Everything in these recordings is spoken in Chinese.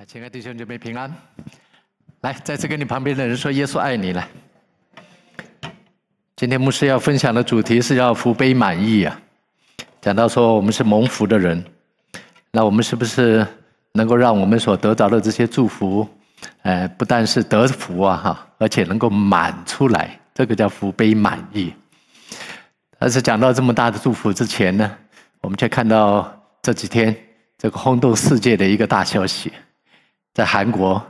啊亲爱的弟兄姐妹平安，来，再次跟你旁边的人说：“耶稣爱你。”来，今天牧师要分享的主题是要福杯满溢啊。讲到说我们是蒙福的人，那我们是不是能够让我们所得着的这些祝福，呃，不但是得福啊哈，而且能够满出来，这个叫福杯满溢。但是讲到这么大的祝福之前呢，我们却看到这几天这个轰动世界的一个大消息。在韩国，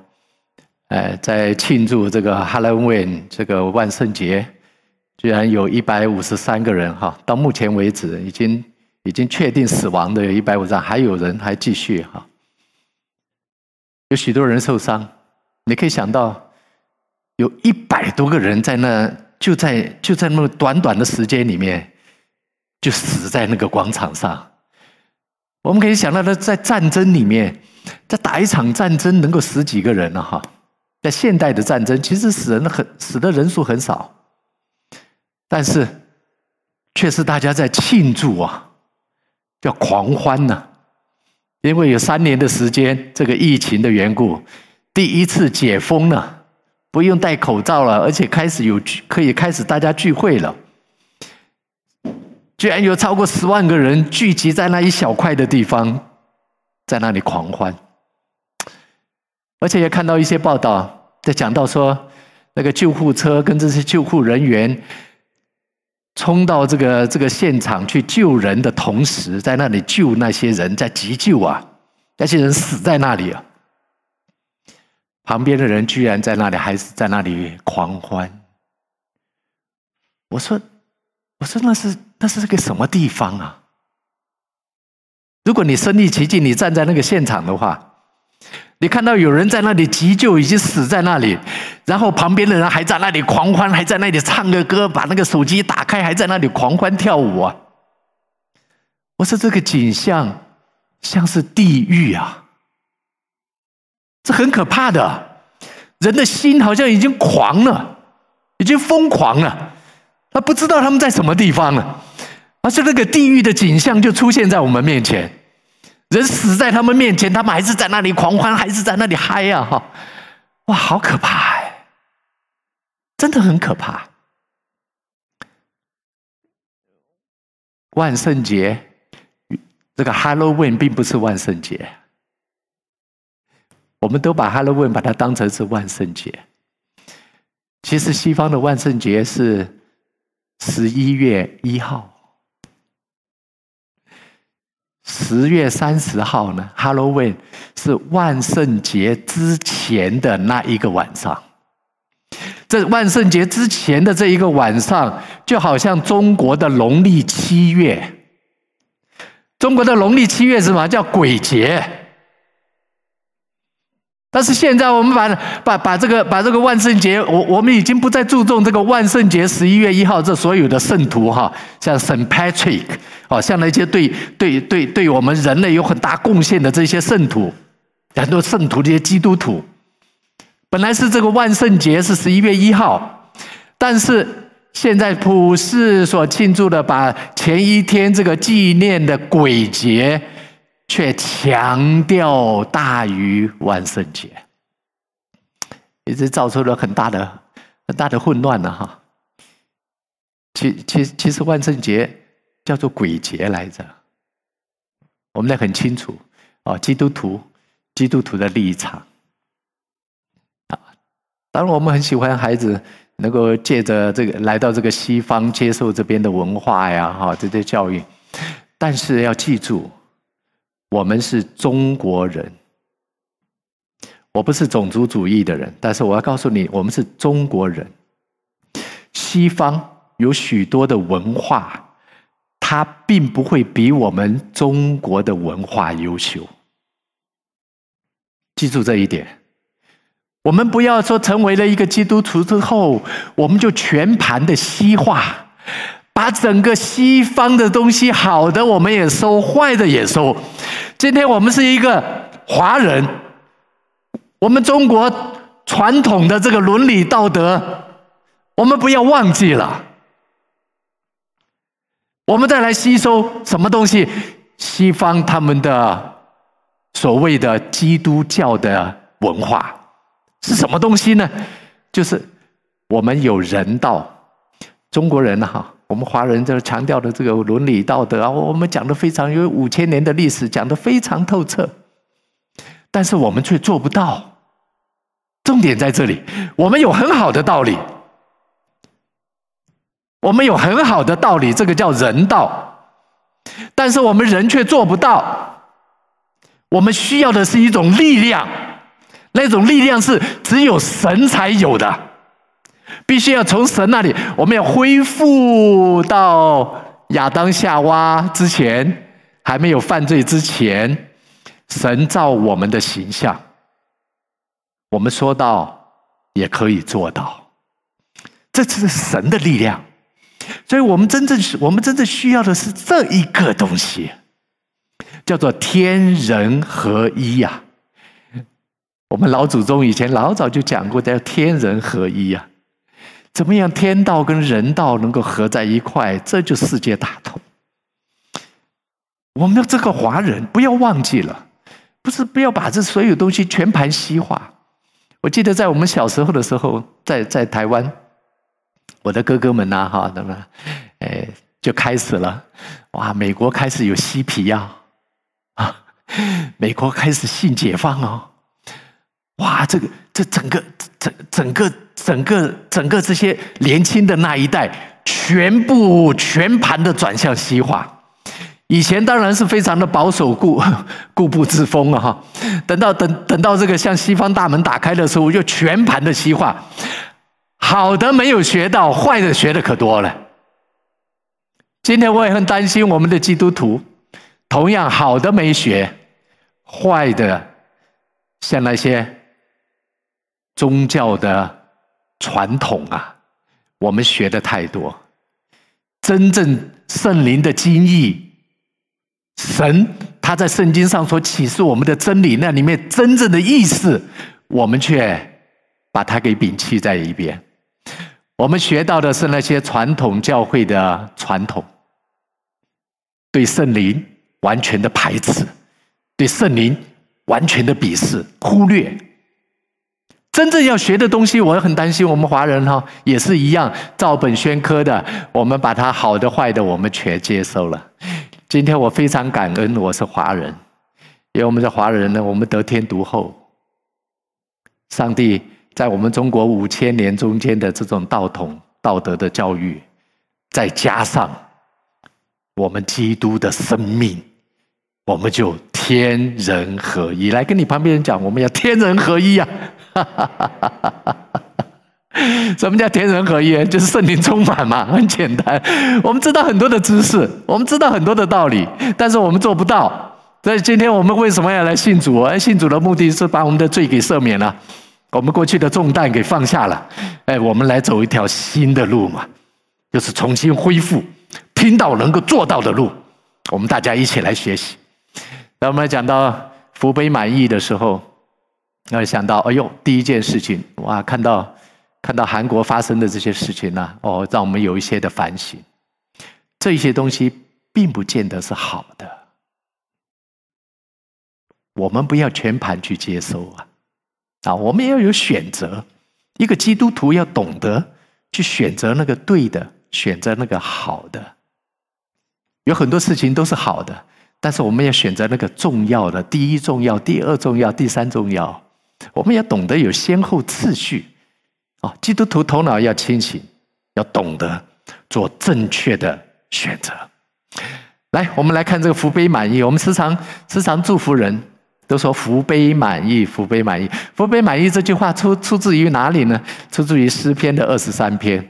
呃，在庆祝这个 Halloween 这个万圣节，居然有一百五十三个人哈，到目前为止已经已经确定死亡的有一百五十三，还有人还继续哈，有许多人受伤，你可以想到，有一百多个人在那就在就在那么短短的时间里面，就死在那个广场上，我们可以想到，他在战争里面。在打一场战争能够死几个人呢？哈，在现代的战争，其实死人很死的人数很少，但是却是大家在庆祝啊，叫狂欢呢。因为有三年的时间，这个疫情的缘故，第一次解封了，不用戴口罩了，而且开始有聚，可以开始大家聚会了。居然有超过十万个人聚集在那一小块的地方。在那里狂欢，而且也看到一些报道，在讲到说，那个救护车跟这些救护人员冲到这个这个现场去救人的同时，在那里救那些人在急救啊，那些人死在那里啊，旁边的人居然在那里还是在那里狂欢。我说，我说那是那是个什么地方啊？如果你身历其境，你站在那个现场的话，你看到有人在那里急救，已经死在那里，然后旁边的人还在那里狂欢，还在那里唱个歌，把那个手机打开，还在那里狂欢跳舞啊！我说这个景象像是地狱啊，这很可怕的，人的心好像已经狂了，已经疯狂了，他不知道他们在什么地方了。而是那个地狱的景象就出现在我们面前，人死在他们面前，他们还是在那里狂欢，还是在那里嗨呀！哈，哇，好可怕哎，真的很可怕。万圣节，这个 Halloween 并不是万圣节，我们都把 Halloween 把它当成是万圣节。其实西方的万圣节是十一月一号。十月三十号呢，Halloween 是万圣节之前的那一个晚上。这万圣节之前的这一个晚上，就好像中国的农历七月。中国的农历七月是什么？叫鬼节。但是现在我们把把把这个把这个万圣节，我我们已经不再注重这个万圣节十一月一号这所有的圣徒哈，像圣 Patrick 哦，像那些对对对对我们人类有很大贡献的这些圣徒，很多圣徒这些基督徒，本来是这个万圣节是十一月一号，但是现在普世所庆祝的，把前一天这个纪念的鬼节。却强调大于万圣节，一直造出了很大的很大的混乱了哈。其其其实万圣节叫做鬼节来着，我们也很清楚哦，基督徒基督徒的立场啊。当然，我们很喜欢孩子能够借着这个来到这个西方，接受这边的文化呀，哈，这些教育，但是要记住。我们是中国人，我不是种族主义的人，但是我要告诉你，我们是中国人。西方有许多的文化，它并不会比我们中国的文化优秀。记住这一点，我们不要说成为了一个基督徒之后，我们就全盘的西化。把整个西方的东西，好的我们也收，坏的也收。今天我们是一个华人，我们中国传统的这个伦理道德，我们不要忘记了。我们再来吸收什么东西？西方他们的所谓的基督教的文化，是什么东西呢？就是我们有人道，中国人哈，我们华人就是强调的这个伦理道德啊，我们讲的非常有五千年的历史，讲的非常透彻，但是我们却做不到。重点在这里，我们有很好的道理，我们有很好的道理，这个叫人道，但是我们人却做不到。我们需要的是一种力量，那种力量是只有神才有的，必须要从神那里，我们要恢复到亚当夏娃之前，还没有犯罪之前，神造我们的形象。我们说到也可以做到，这就是神的力量，所以我们真正我们真正需要的是这一个东西，叫做天人合一呀。我们老祖宗以前老早就讲过，叫天人合一呀。怎么样天道跟人道能够合在一块，这就世界大同。我们这个华人不要忘记了，不是不要把这所有东西全盘西化。我记得在我们小时候的时候，在在台湾，我的哥哥们呐，哈，那么，哎，就开始了，哇，美国开始有嬉皮呀，啊，美国开始性解放哦，哇，这个这整个整整个整个整个这些年轻的那一代，全部全盘的转向西化。以前当然是非常的保守固 固步自封啊！哈，等到等等到这个向西方大门打开的时候，就全盘的西化，好的没有学到，坏的学的可多了。今天我也很担心我们的基督徒，同样好的没学，坏的像那些宗教的传统啊，我们学的太多，真正圣灵的精义。神他在圣经上所启示我们的真理，那里面真正的意思，我们却把它给摒弃在一边。我们学到的是那些传统教会的传统，对圣灵完全的排斥，对圣灵完全的鄙视、忽略。真正要学的东西，我很担心，我们华人哈也是一样，照本宣科的，我们把它好的、坏的，我们全接受了。今天我非常感恩，我是华人，因为我们是华人呢，我们得天独厚。上帝在我们中国五千年中间的这种道统、道德的教育，再加上我们基督的生命，我们就天人合一。来跟你旁边人讲，我们要天人合一呀！哈哈哈什么叫天人合一？就是圣灵充满嘛，很简单。我们知道很多的知识，我们知道很多的道理，但是我们做不到。所以今天我们为什么要来信主？而信主的目的是把我们的罪给赦免了，我们过去的重担给放下了。哎，我们来走一条新的路嘛，就是重新恢复听到能够做到的路。我们大家一起来学习。那我们来讲到福杯满溢的时候，要想到，哎呦，第一件事情，哇，看到。看到韩国发生的这些事情呢，哦，让我们有一些的反省。这些东西并不见得是好的，我们不要全盘去接受啊！啊，我们要有选择。一个基督徒要懂得去选择那个对的，选择那个好的。有很多事情都是好的，但是我们要选择那个重要的，第一重要，第二重要，第三重要。我们要懂得有先后次序。哦，基督徒头脑要清醒，要懂得做正确的选择。来，我们来看这个福杯满溢。我们时常时常祝福人，都说福杯满溢，福杯满溢，福杯满溢。这句话出出自于哪里呢？出自于诗篇的二十三篇。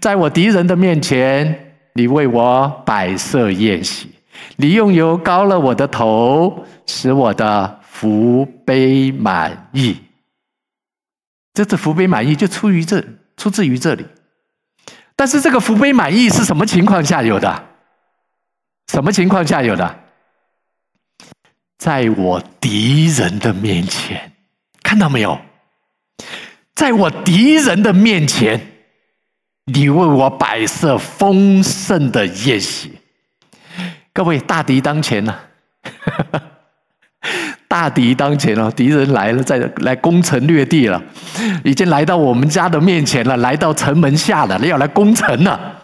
在我敌人的面前，你为我摆设宴席，你用油膏了我的头，使我的福杯满溢。这次福杯满溢就出于这，出自于这里。但是这个福杯满溢是什么情况下有的？什么情况下有的？在我敌人的面前，看到没有？在我敌人的面前，你为我摆设丰盛的宴席。各位，大敌当前呢、啊？大敌当前了，敌人来了，再来攻城略地了，已经来到我们家的面前了，来到城门下了，要来攻城了，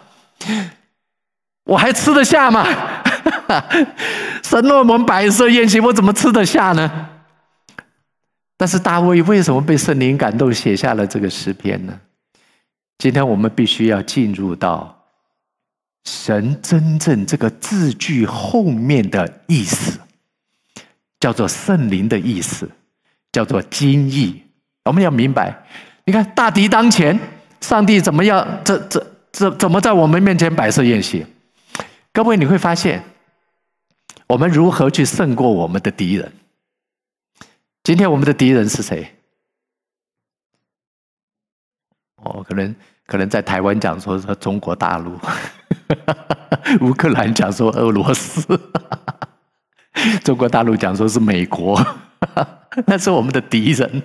我还吃得下吗？神为我们摆设宴席，我怎么吃得下呢？但是大卫为什么被圣灵感动，写下了这个诗篇呢？今天我们必须要进入到神真正这个字句后面的意思。叫做圣灵的意思，叫做经意。我们要明白，你看大敌当前，上帝怎么样？这这这怎么在我们面前摆设宴席？各位你会发现，我们如何去胜过我们的敌人？今天我们的敌人是谁？哦，可能可能在台湾讲说说中国大陆，乌克兰讲说俄罗斯。中国大陆讲说是美国，那是我们的敌人。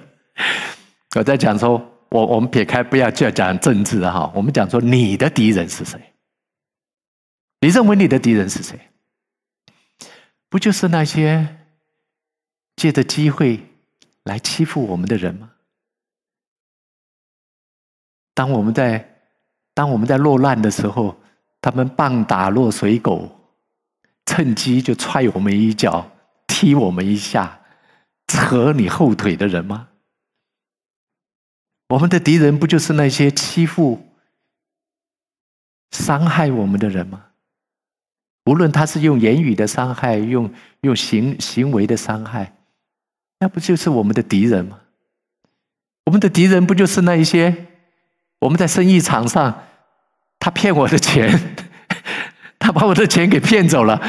我在讲说，我我们撇开不要就要讲政治哈，我们讲说你的敌人是谁？你认为你的敌人是谁？不就是那些借着机会来欺负我们的人吗？当我们在当我们在落难的时候，他们棒打落水狗。趁机就踹我们一脚，踢我们一下，扯你后腿的人吗？我们的敌人不就是那些欺负、伤害我们的人吗？无论他是用言语的伤害，用用行行为的伤害，那不就是我们的敌人吗？我们的敌人不就是那一些我们在生意场上，他骗我的钱。他把我的钱给骗走了，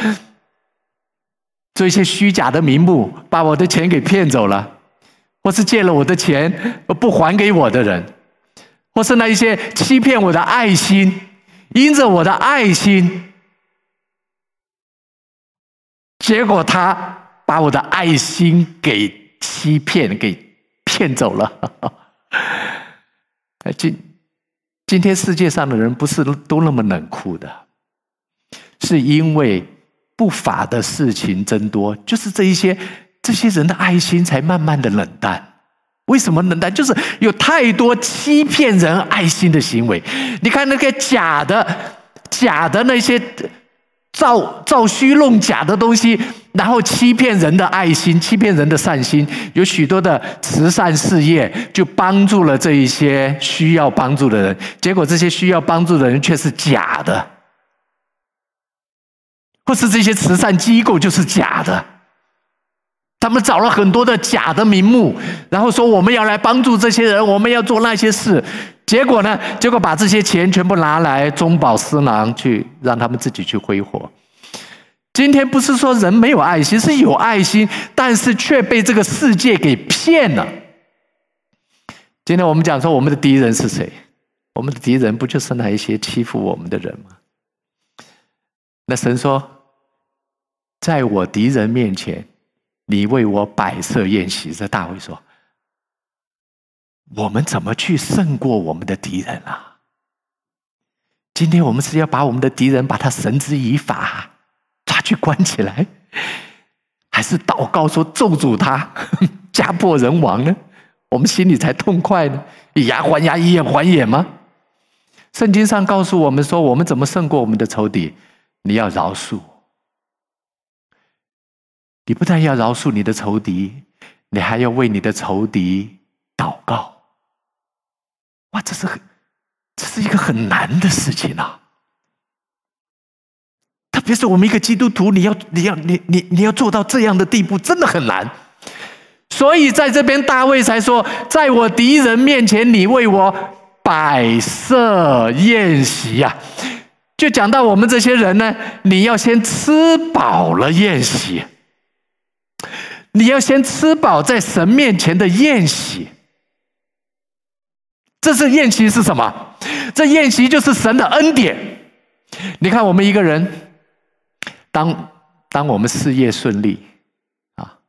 做一些虚假的名目，把我的钱给骗走了，或是借了我的钱不还给我的人，或是那一些欺骗我的爱心，因着我的爱心，结果他把我的爱心给欺骗、给骗走了。今今天世界上的人不是都那么冷酷的。是因为不法的事情增多，就是这一些这些人的爱心才慢慢的冷淡。为什么冷淡？就是有太多欺骗人爱心的行为。你看那个假的、假的那些造造虚弄假的东西，然后欺骗人的爱心，欺骗人的善心。有许多的慈善事业就帮助了这一些需要帮助的人，结果这些需要帮助的人却是假的。或是这些慈善机构就是假的，他们找了很多的假的名目，然后说我们要来帮助这些人，我们要做那些事，结果呢？结果把这些钱全部拿来中饱私囊去，让他们自己去挥霍。今天不是说人没有爱心，是有爱心，但是却被这个世界给骗了。今天我们讲说我们的敌人是谁？我们的敌人不就是那一些欺负我们的人吗？那神说。在我敌人面前，你为我摆设宴席。这大卫说：“我们怎么去胜过我们的敌人啊？今天我们是要把我们的敌人把他绳之以法，抓去关起来，还是祷告说咒诅他，家破人亡呢？我们心里才痛快呢？以牙还牙，以眼还眼吗？圣经上告诉我们说，我们怎么胜过我们的仇敌？你要饶恕。”你不但要饶恕你的仇敌，你还要为你的仇敌祷告。哇，这是很，这是一个很难的事情啊！特别是我们一个基督徒，你要，你要，你你你要做到这样的地步，真的很难。所以在这边，大卫才说：“在我敌人面前，你为我摆设宴席呀。”就讲到我们这些人呢，你要先吃饱了宴席。你要先吃饱在神面前的宴席，这是宴席是什么？这宴席就是神的恩典。你看，我们一个人，当当我们事业顺利啊，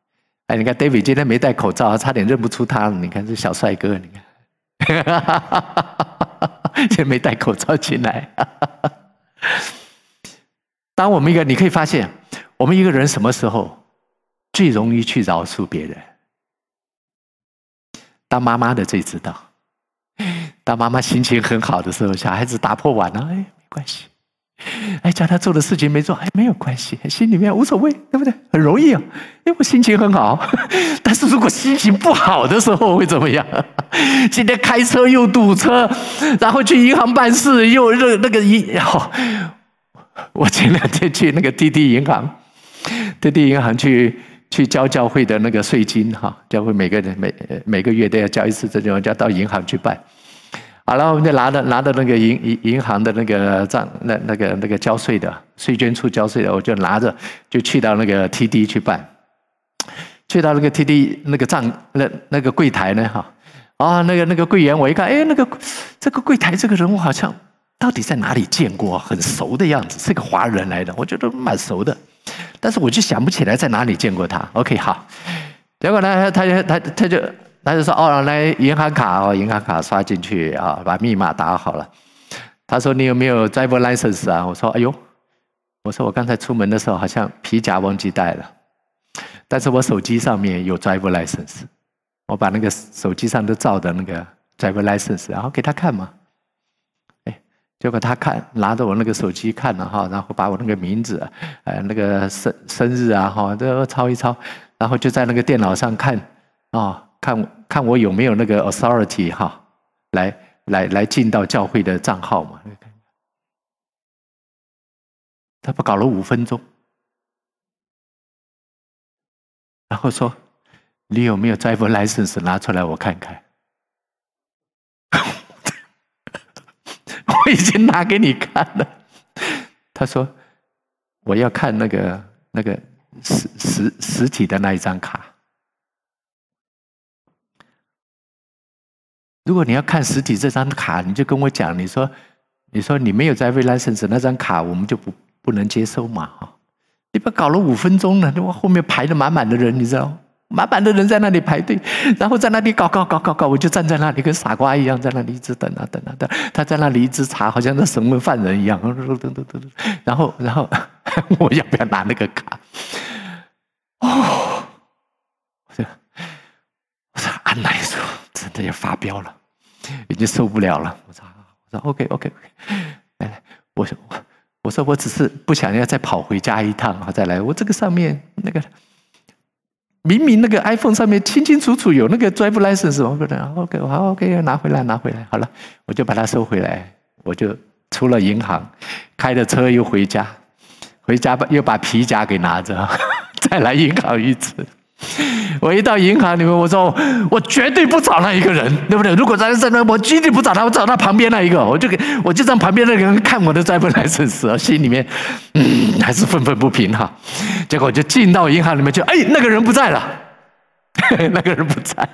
哎，你看 David 今天没戴口罩，差点认不出他了。你看这小帅哥，你看，也没戴口罩进来。当我们一个，你可以发现，我们一个人什么时候？最容易去饶恕别人。当妈妈的最知道，当妈妈心情很好的时候，小孩子打破碗了，哎，没关系。哎，叫他做的事情没做，哎，没有关系，心里面无所谓，对不对？很容易啊，因为我心情很好。但是如果心情不好的时候会怎么样？今天开车又堵车，然后去银行办事又那那个银，哦，我前两天去那个滴滴银行，滴滴银行去去交教会的那个税金哈，教会每个人每每个月都要交一次，这种叫到银行去办。好了，我们就拿着拿着那个银银银行的那个账，那那个那个交税的税捐处交税的，我就拿着就去到那个 TD 去办，去到那个 TD 那个账那那个柜台呢哈，啊那个那个柜员我一看，哎那个这个柜台这个人我好像到底在哪里见过，很熟的样子，是个华人来的，我觉得蛮熟的，但是我就想不起来在哪里见过他。OK 好，结果呢他他他他就。他就说：“哦，来银行卡哦，银行卡刷进去啊，把密码打好了。”他说：“你有没有 driver license 啊？”我说：“哎呦，我说我刚才出门的时候好像皮夹忘记带了，但是我手机上面有 driver license，我把那个手机上都照的那个 driver license，然后给他看嘛。结果他看拿着我那个手机看了哈，然后把我那个名字，呃，那个生生日啊哈都抄一抄，然后就在那个电脑上看啊。”看看我有没有那个 authority 哈，来来来进到教会的账号嘛？他不搞了五分钟，然后说：“你有没有 driver license 拿出来我看看？”已经拿给你看了。他说：“我要看那个那个实实实体的那一张卡。”如果你要看实体这张卡，你就跟我讲，你说，你说你没有在 driver license 那张卡，我们就不不能接收嘛，哈！你不搞了五分钟了，我后面排的满满的人，你知道，满满的人在那里排队，然后在那里搞搞搞搞搞，我就站在那里跟傻瓜一样，在那里一直等啊等啊等，他在那里一直查，好像那审问犯人一样，等等等等，然后然 后我要不要拿那个卡？哦，我说我说安奈说真的要发飙了。已经受不了了，我说，我说 OK OK OK，来来，我说我我说我只是不想要再跑回家一趟啊，再来，我这个上面那个明明那个 iPhone 上面清清楚楚有那个 Drive license，我不能 OK 好 OK 拿回来拿回来，好了，我就把它收回来，我就出了银行，开着车又回家，回家把又把皮夹给拿着，再来银行一次。我一到银行里面，我说我绝对不找那一个人，对不对？如果在在那，我绝对不找他，我找他旁边那一个，我就给我就让旁边那个人看我的 driver license，心里面嗯还是愤愤不平哈。结果就进到银行里面去，哎，那个人不在了，那个人不在。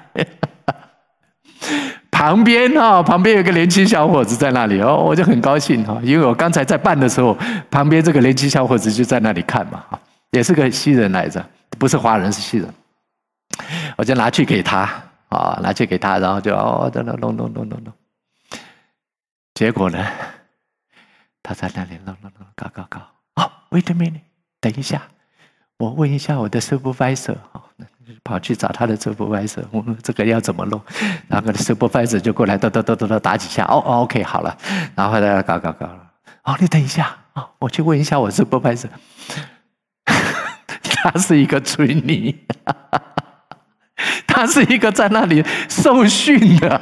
旁边哈，旁边有个年轻小伙子在那里哦，我就很高兴哈，因为我刚才在办的时候，旁边这个年轻小伙子就在那里看嘛哈，也是个新人来着。不是华人，是西人，我就拿去给他啊，拿去给他，然后就哦，等等弄弄弄弄弄，结果呢，他在那里弄弄弄搞搞搞，哦，wait a minute，等一下，我问一下我的 supervisor，跑去找他的 supervisor，我们这个要怎么弄？然后 supervisor 就过来，哒哒哒哒哒打几下，哦，OK，好了，然后呢搞搞搞。了，哦，你等一下啊，我去问一下我 supervisor。他是一个罪人，他是一个在那里受训的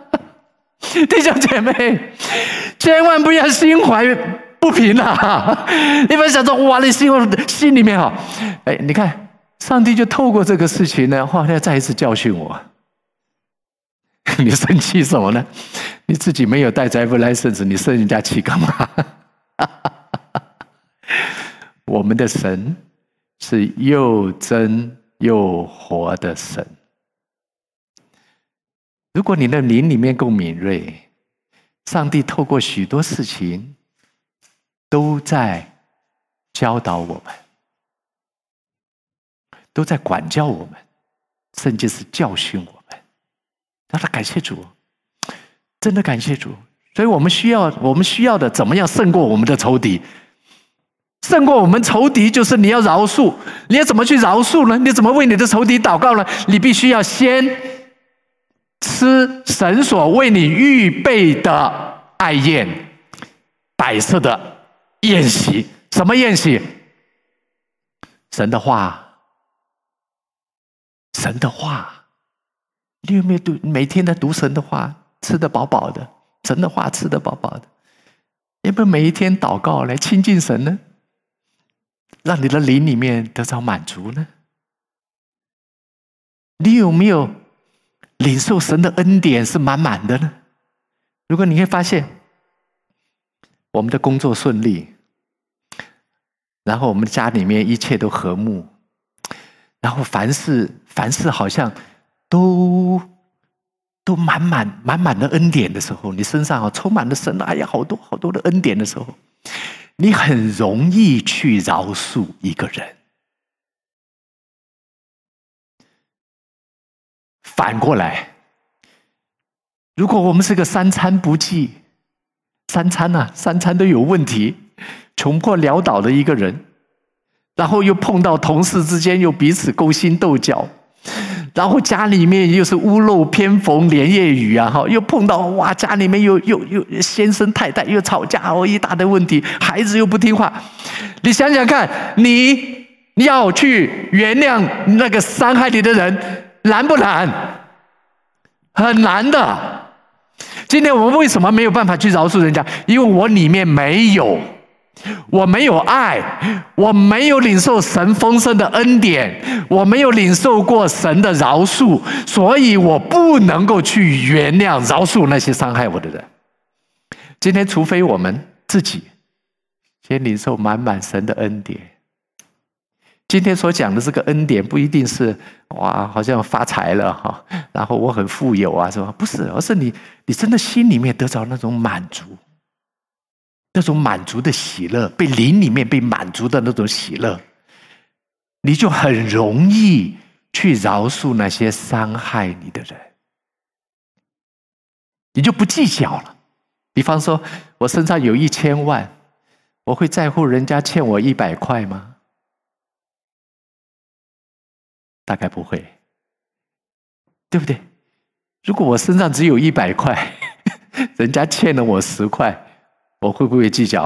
弟兄姐妹，千万不要心怀不平啊！你们想说哇，你心心里面哈，哎，你看上帝就透过这个事情呢，话要再一次教训我。你生气什么呢？你自己没有带 driver license，你生人家气干嘛？我们的神。是又真又活的神。如果你的灵里面够敏锐，上帝透过许多事情都在教导我们，都在管教我们，甚至是教训我们。让他感谢主，真的感谢主。所以我们需要，我们需要的怎么样胜过我们的仇敌？胜过我们仇敌，就是你要饶恕。你要怎么去饶恕呢？你怎么为你的仇敌祷告呢？你必须要先吃神所为你预备的爱宴，摆设的宴席。什么宴席？神的话，神的话。你有没有读？每天在读神的话，吃得饱饱的。神的话吃得饱饱的。有没有每一天祷告来亲近神呢？让你的灵里面得到满足呢？你有没有领受神的恩典是满满的呢？如果你会发现，我们的工作顺利，然后我们家里面一切都和睦，然后凡事凡事好像都都满满满满的恩典的时候，你身上啊充满了神的，哎呀，好多好多的恩典的时候。你很容易去饶恕一个人。反过来，如果我们是个三餐不济、三餐呐、啊、三餐都有问题、穷困潦倒的一个人，然后又碰到同事之间又彼此勾心斗角。然后家里面又是屋漏偏逢连夜雨啊！哈，又碰到哇，家里面又又又先生太太又吵架哦，一大堆问题，孩子又不听话。你想想看，你要去原谅那个伤害你的人，难不难？很难的。今天我们为什么没有办法去饶恕人家？因为我里面没有。我没有爱，我没有领受神丰盛的恩典，我没有领受过神的饶恕，所以我不能够去原谅、饶恕那些伤害我的人。今天，除非我们自己先领受满满神的恩典。今天所讲的这个恩典，不一定是哇，好像发财了哈，然后我很富有啊，是吧？不是，而是你，你真的心里面得着那种满足。那种满足的喜乐，被灵里面被满足的那种喜乐，你就很容易去饶恕那些伤害你的人，你就不计较了。比方说，我身上有一千万，我会在乎人家欠我一百块吗？大概不会，对不对？如果我身上只有一百块，人家欠了我十块。我会不会计较？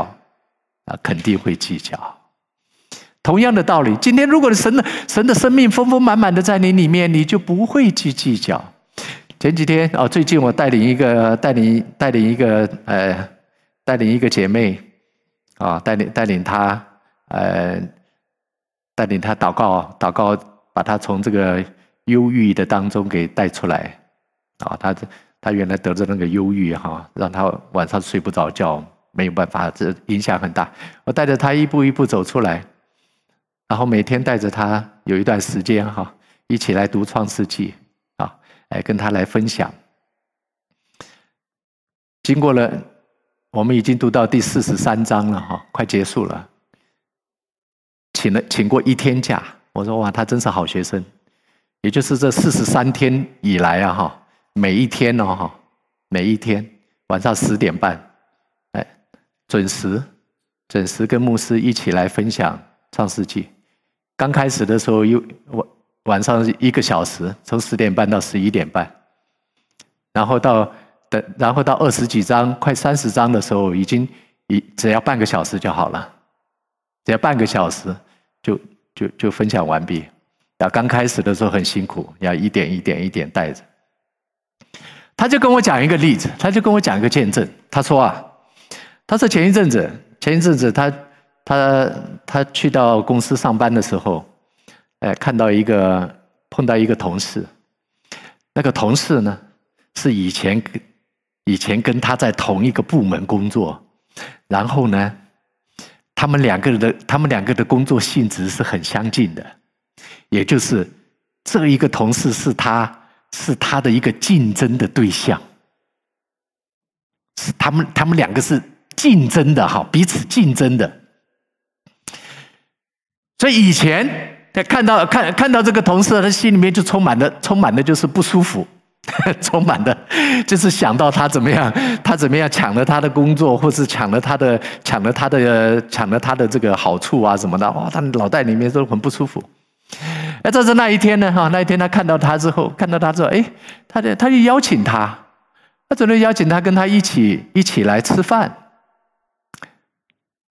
啊，肯定会计较。同样的道理，今天如果神的神的生命丰丰满满的在你里面，你就不会去计较。前几天啊，最近我带领一个带领带领一个呃带领一个姐妹啊，带领带领她呃带领她祷告祷告，把她从这个忧郁的当中给带出来啊。她她原来得着那个忧郁哈，让她晚上睡不着觉。没有办法，这影响很大。我带着他一步一步走出来，然后每天带着他有一段时间哈，一起来读创世纪啊，来跟他来分享。经过了，我们已经读到第四十三章了哈，快结束了。请了请过一天假，我说哇，他真是好学生。也就是这四十三天以来啊哈，每一天哦哈，每一天晚上十点半。准时，准时跟牧师一起来分享创世纪。刚开始的时候，又晚晚上一个小时，从十点半到十一点半。然后到等，然后到二十几章，快三十章的时候，已经一只要半个小时就好了，只要半个小时就就就分享完毕。然后刚开始的时候很辛苦，要一点一点一点带着。他就跟我讲一个例子，他就跟我讲一个见证，他说啊。他说前一阵子，前一阵子他他他去到公司上班的时候，哎，看到一个碰到一个同事，那个同事呢是以前跟以前跟他在同一个部门工作，然后呢，他们两个人的他们两个的工作性质是很相近的，也就是这一个同事是他是他的一个竞争的对象，是他们他们两个是。竞争的哈，彼此竞争的，所以以前他看到看看到这个同事，他心里面就充满了充满的就是不舒服，充满的，就是想到他怎么样，他怎么样抢了他的工作，或是抢了他的抢了他的抢了他的这个好处啊什么的，哇，他脑袋里面都很不舒服。哎，这是那一天呢，哈，那一天他看到他之后，看到他之后，哎，他就他就邀请他，他准备邀请他跟他一起一起来吃饭。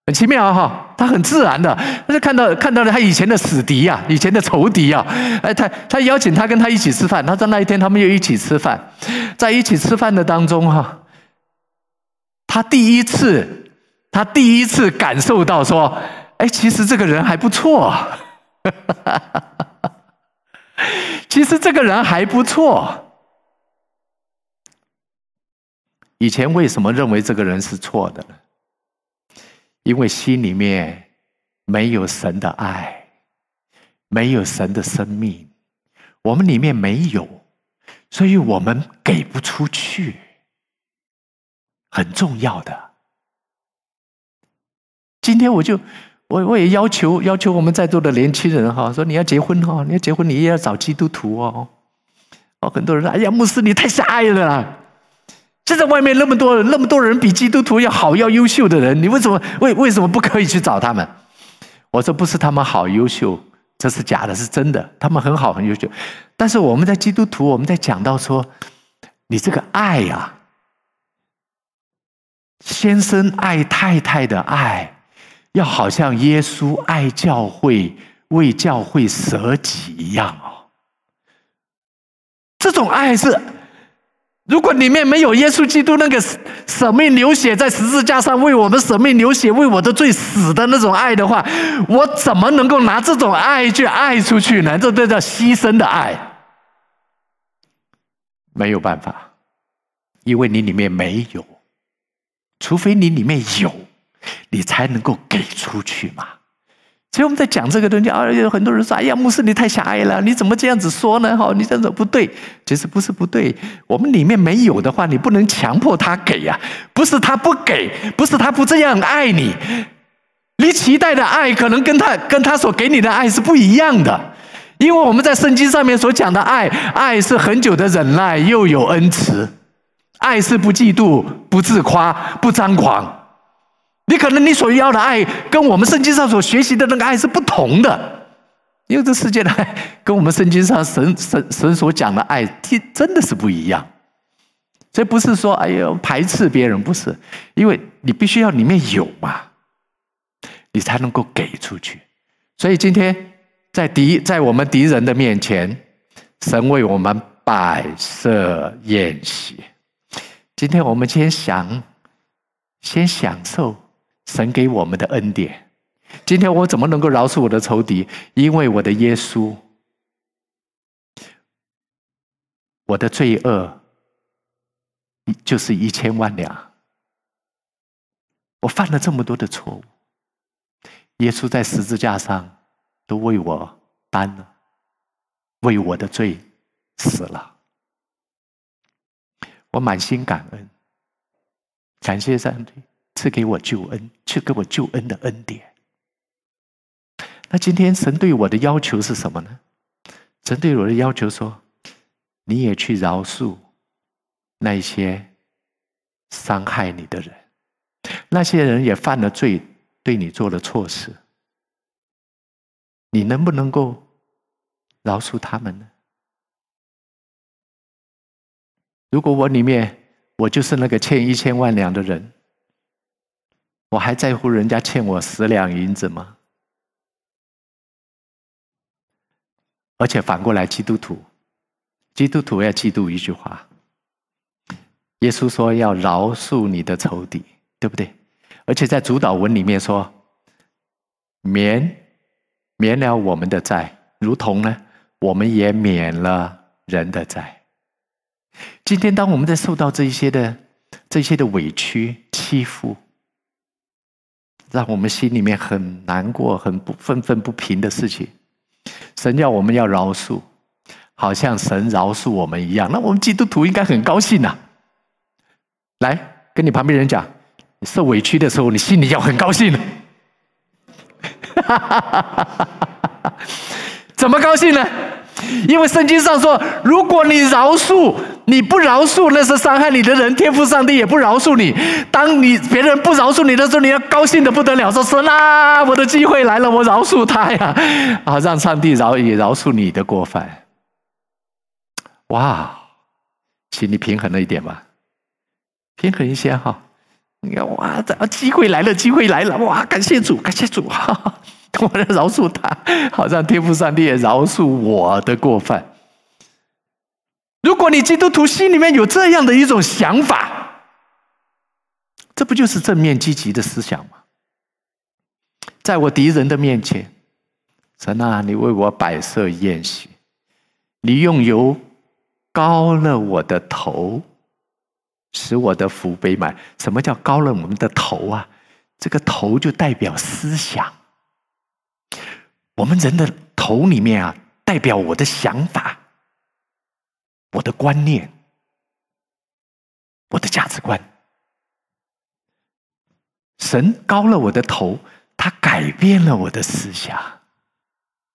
很奇妙哈，他很自然的，他就看到看到了他以前的死敌呀，以前的仇敌啊，哎，他他邀请他跟他一起吃饭，他在那一天他们又一起吃饭，在一起吃饭的当中哈，他第一次他第一次感受到说，哎，其实这个人还不错，其实这个人还不错，以前为什么认为这个人是错的呢？因为心里面没有神的爱，没有神的生命，我们里面没有，所以我们给不出去。很重要的。今天我就我我也要求要求我们在座的年轻人哈，说你要结婚哈，你要结婚你也要找基督徒哦。哦，很多人说，哎呀，牧师你太狭隘了。现在外面那么多人，那么多人比基督徒要好、要优秀的人，你为什么为为什么不可以去找他们？我说不是他们好优秀，这是假的，是真的，他们很好很优秀。但是我们在基督徒，我们在讲到说，你这个爱呀、先生爱太太的爱，要好像耶稣爱教会，为教会舍己一样哦。这种爱是。如果里面没有耶稣基督那个舍命流血在十字架上为我们舍命流血为我的罪死的那种爱的话，我怎么能够拿这种爱去爱出去呢？这这叫牺牲的爱，没有办法，因为你里面没有，除非你里面有，你才能够给出去嘛。所以我们在讲这个东西啊，有很多人说：“哎呀，牧师你太狭隘了，你怎么这样子说呢？哈，你这样子不对。其实不是不对，我们里面没有的话，你不能强迫他给呀。不是他不给，不是他不这样爱你，你期待的爱可能跟他跟他所给你的爱是不一样的。因为我们在圣经上面所讲的爱，爱是恒久的忍耐，又有恩慈；爱是不嫉妒，不自夸，不张狂。”你可能你所要的爱，跟我们圣经上所学习的那个爱是不同的，因为这世界的爱跟我们圣经上神神神所讲的爱，真的是不一样。所以不是说哎呦排斥别人，不是，因为你必须要里面有嘛，你才能够给出去。所以今天在敌在我们敌人的面前，神为我们摆设宴席。今天我们先想，先享受。神给我们的恩典，今天我怎么能够饶恕我的仇敌？因为我的耶稣，我的罪恶就是一千万两。我犯了这么多的错误，耶稣在十字架上都为我担了，为我的罪死了。我满心感恩，感谢上帝。赐给我救恩，赐给我救恩的恩典。那今天神对我的要求是什么呢？神对我的要求说：“你也去饶恕那些伤害你的人，那些人也犯了罪，对你做了错事。你能不能够饶恕他们呢？如果我里面我就是那个欠一千万两的人。”我还在乎人家欠我十两银子吗？而且反过来，基督徒，基督徒要记住一句话：耶稣说要饶恕你的仇敌，对不对？而且在主祷文里面说，免免了我们的债，如同呢，我们也免了人的债。今天，当我们在受到这一些的这些的委屈欺负，让我们心里面很难过、很不愤愤不平的事情，神要我们要饶恕，好像神饶恕我们一样。那我们基督徒应该很高兴呐、啊！来，跟你旁边人讲，你受委屈的时候，你心里要很高兴。怎么高兴呢？因为圣经上说，如果你饶恕，你不饶恕那些伤害你的人，天父上帝也不饶恕你。当你别人不饶恕你的时候，你要高兴的不得了，说神啊，我的机会来了，我饶恕他呀，啊，让上帝饶也饶恕你的过犯。哇，请你平衡了一点吧，平衡一些哈。你看哇，这机会来了，机会来了，哇，感谢主，感谢主哈。哈 我来饶恕他，好让天父上帝也饶恕我的过犯。如果你基督徒心里面有这样的一种想法，这不就是正面积极的思想吗？在我敌人的面前，神啊，你为我摆设宴席，你用油膏了我的头，使我的福杯满。什么叫膏了我们的头啊？这个头就代表思想。我们人的头里面啊，代表我的想法、我的观念、我的价值观。神高了我的头，他改变了我的思想。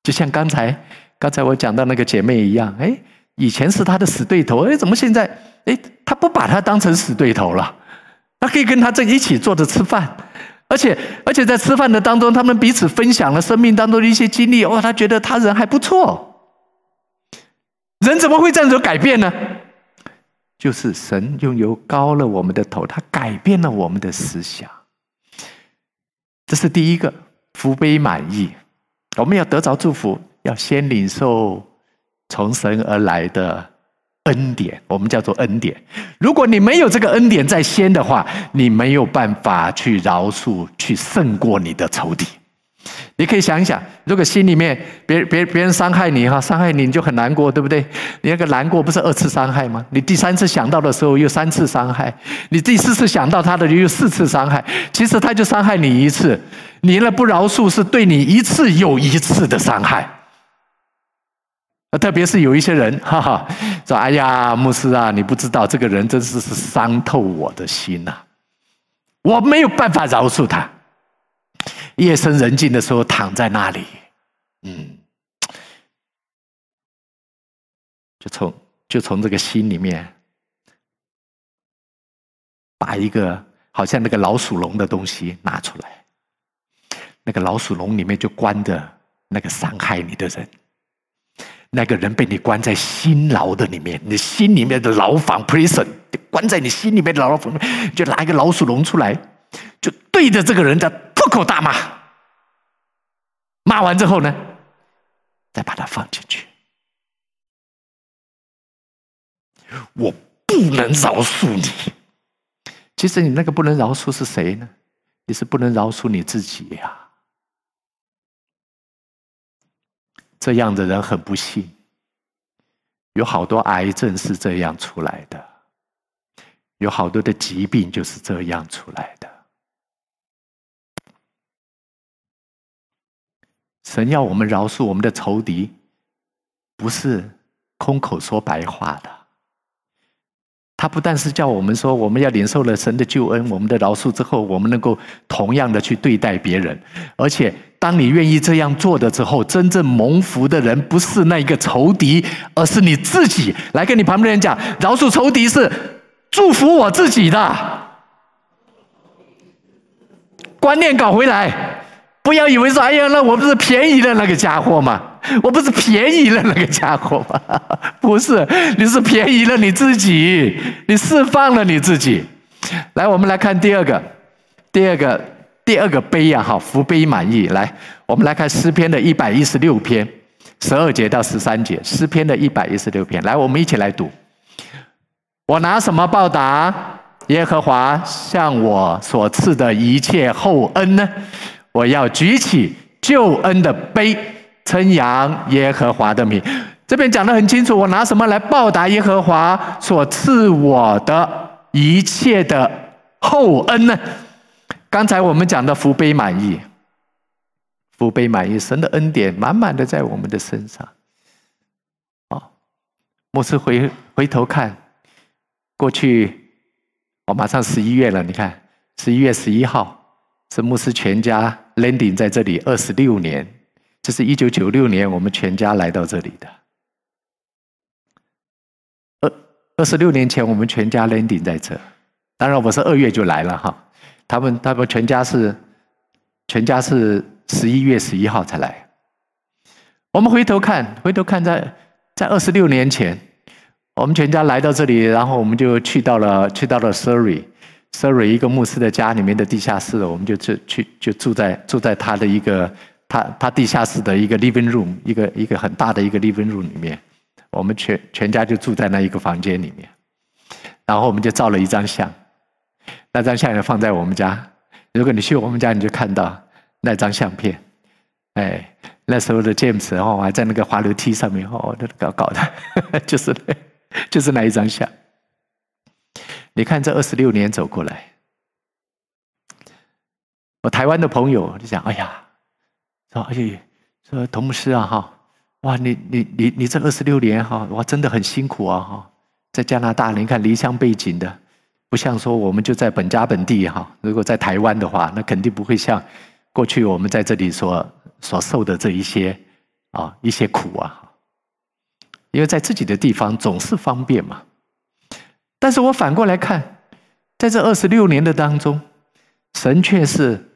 就像刚才刚才我讲到那个姐妹一样，哎，以前是他的死对头，哎，怎么现在哎，他不把他当成死对头了？他可以跟他在一起坐着吃饭。而且，而且在吃饭的当中，他们彼此分享了生命当中的一些经历。哦，他觉得他人还不错。人怎么会这样子改变呢？就是神拥有高了我们的头，他改变了我们的思想。这是第一个福杯满溢。我们要得着祝福，要先领受从神而来的。恩典，我们叫做恩典。如果你没有这个恩典在先的话，你没有办法去饶恕，去胜过你的仇敌。你可以想一想，如果心里面别别别人伤害你哈，伤害你你就很难过，对不对？你那个难过不是二次伤害吗？你第三次想到的时候又三次伤害，你第四次想到他的又四次伤害。其实他就伤害你一次，你那不饶恕是对你一次又一次的伤害。特别是有一些人，哈哈，说：“哎呀，牧师啊，你不知道这个人真是是伤透我的心呐，我没有办法饶恕他。夜深人静的时候，躺在那里，嗯，就从就从这个心里面，把一个好像那个老鼠笼的东西拿出来，那个老鼠笼里面就关着那个伤害你的人。”那个人被你关在心牢的里面，你心里面的牢房 （prison） 关在你心里面的牢房，就拿一个老鼠笼出来，就对着这个人的破口大骂。骂完之后呢，再把它放进去。我不能饶恕你。其实你那个不能饶恕是谁呢？你是不能饶恕你自己呀。这样的人很不幸，有好多癌症是这样出来的，有好多的疾病就是这样出来的。神要我们饶恕我们的仇敌，不是空口说白话的。他不但是叫我们说，我们要领受了神的救恩，我们的饶恕之后，我们能够同样的去对待别人。而且，当你愿意这样做的时候，真正蒙福的人不是那一个仇敌，而是你自己。来跟你旁边人讲，饶恕仇敌是祝福我自己的。观念搞回来，不要以为说，哎呀，那我不是便宜了那个家伙吗？我不是便宜了那个家伙吗？不是，你是便宜了你自己，你释放了你自己。来，我们来看第二个，第二个，第二个杯呀，哈，福杯满溢。来，我们来看诗篇的一百一十六篇十二节到十三节，诗篇的一百一十六篇。来，我们一起来读。我拿什么报答耶和华向我所赐的一切厚恩呢？我要举起救恩的杯。称扬耶和华的名，这边讲得很清楚。我拿什么来报答耶和华所赐我的一切的厚恩呢？刚才我们讲的福杯满溢，福杯满溢，神的恩典满满的在我们的身上。哦，牧师回回头看，过去，我马上十一月了，你看十一月十一号是牧师全家 Landing 在这里二十六年，这是一九九六年我们全家来到这里的。二二十六年前我们全家 Landing 在这，当然我是二月就来了哈，他们他们全家是全家是十一月十一号才来。我们回头看，回头看在在二十六年前，我们全家来到这里，然后我们就去到了去到了 Surrey。Surrey，Surrey 一个牧师的家里面的地下室，我们就去去就住在住在他的一个他他地下室的一个 living room，一个一个很大的一个 living room 里面，我们全全家就住在那一个房间里面，然后我们就照了一张相，那张相也放在我们家，如果你去我们家，你就看到那张相片，哎。那时候的 James 哦，还在那个滑楼梯上面哦，那搞搞的，就是，就是那一张相。你看这二十六年走过来，我台湾的朋友就讲：“哎呀，说哎，说同事啊哈，哇，你你你你这二十六年哈，哇，真的很辛苦啊哈，在加拿大，你看离乡背井的，不像说我们就在本家本地哈。如果在台湾的话，那肯定不会像过去我们在这里所。”所受的这一些啊一些苦啊，因为在自己的地方总是方便嘛。但是我反过来看，在这二十六年的当中，神却是